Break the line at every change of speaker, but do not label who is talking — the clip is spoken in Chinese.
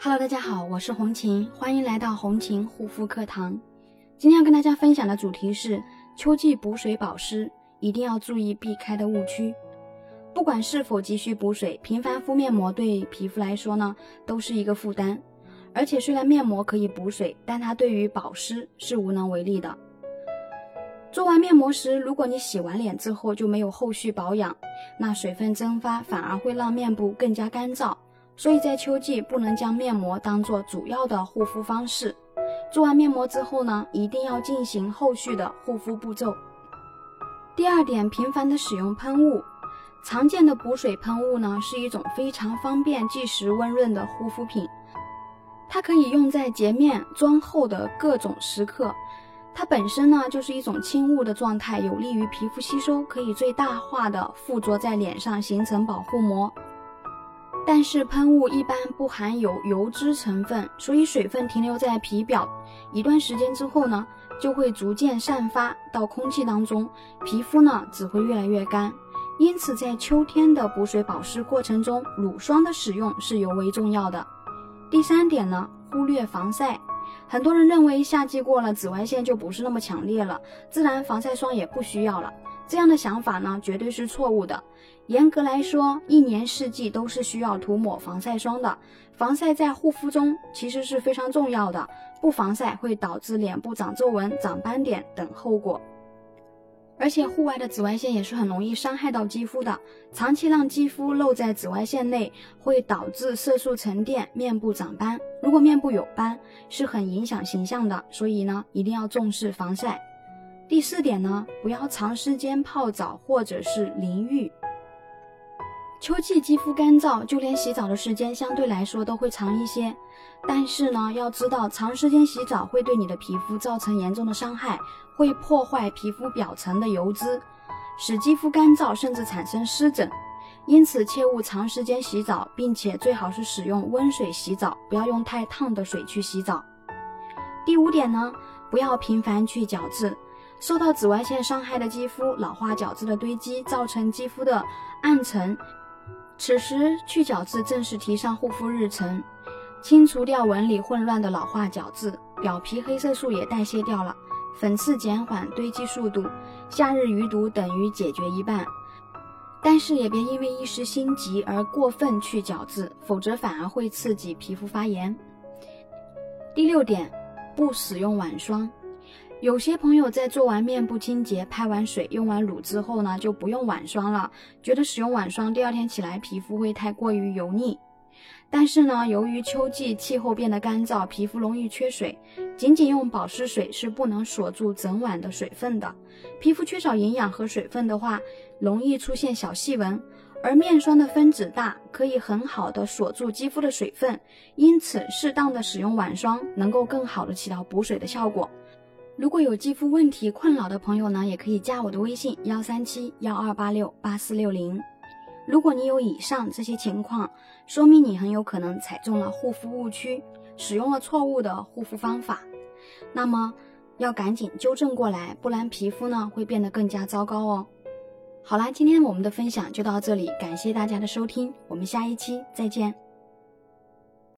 Hello，大家好，我是红琴，欢迎来到红琴护肤课堂。今天要跟大家分享的主题是秋季补水保湿，一定要注意避开的误区。不管是否急需补水，频繁敷面膜对皮肤来说呢，都是一个负担。而且虽然面膜可以补水，但它对于保湿是无能为力的。做完面膜时，如果你洗完脸之后就没有后续保养，那水分蒸发反而会让面部更加干燥。所以在秋季不能将面膜当做主要的护肤方式。做完面膜之后呢，一定要进行后续的护肤步骤。第二点，频繁的使用喷雾。常见的补水喷雾呢，是一种非常方便、即时温润的护肤品。它可以用在洁面、妆后的各种时刻。它本身呢就是一种轻雾的状态，有利于皮肤吸收，可以最大化的附着在脸上形成保护膜。但是喷雾一般不含有油脂成分，所以水分停留在皮表一段时间之后呢，就会逐渐散发到空气当中，皮肤呢只会越来越干。因此在秋天的补水保湿过程中，乳霜的使用是尤为重要的。第三点呢，忽略防晒。很多人认为夏季过了，紫外线就不是那么强烈了，自然防晒霜也不需要了。这样的想法呢，绝对是错误的。严格来说，一年四季都是需要涂抹防晒霜的。防晒在护肤中其实是非常重要的，不防晒会导致脸部长皱纹、长斑点等后果。而且户外的紫外线也是很容易伤害到肌肤的，长期让肌肤露在紫外线内，会导致色素沉淀，面部长斑。如果面部有斑，是很影响形象的，所以呢，一定要重视防晒。第四点呢，不要长时间泡澡或者是淋浴。秋季肌肤干燥，就连洗澡的时间相对来说都会长一些。但是呢，要知道长时间洗澡会对你的皮肤造成严重的伤害，会破坏皮肤表层的油脂，使肌肤干燥，甚至产生湿疹。因此，切勿长时间洗澡，并且最好是使用温水洗澡，不要用太烫的水去洗澡。第五点呢，不要频繁去角质。受到紫外线伤害的肌肤，老化角质的堆积，造成肌肤的暗沉。此时去角质正是提上护肤日程，清除掉纹理混乱的老化角质，表皮黑色素也代谢掉了，粉刺减缓堆积速度，夏日余毒等于解决一半。但是也别因为一时心急而过分去角质，否则反而会刺激皮肤发炎。第六点，不使用晚霜。有些朋友在做完面部清洁、拍完水、用完乳之后呢，就不用晚霜了，觉得使用晚霜第二天起来皮肤会太过于油腻。但是呢，由于秋季气候变得干燥，皮肤容易缺水，仅仅用保湿水是不能锁住整晚的水分的。皮肤缺少营养和水分的话，容易出现小细纹。而面霜的分子大，可以很好的锁住肌肤的水分，因此适当的使用晚霜能够更好的起到补水的效果。如果有肌肤问题困扰的朋友呢，也可以加我的微信幺三七幺二八六八四六零。如果你有以上这些情况，说明你很有可能踩中了护肤误区，使用了错误的护肤方法，那么要赶紧纠正过来，不然皮肤呢会变得更加糟糕哦。好啦，今天我们的分享就到这里，感谢大家的收听，我们下一期再见。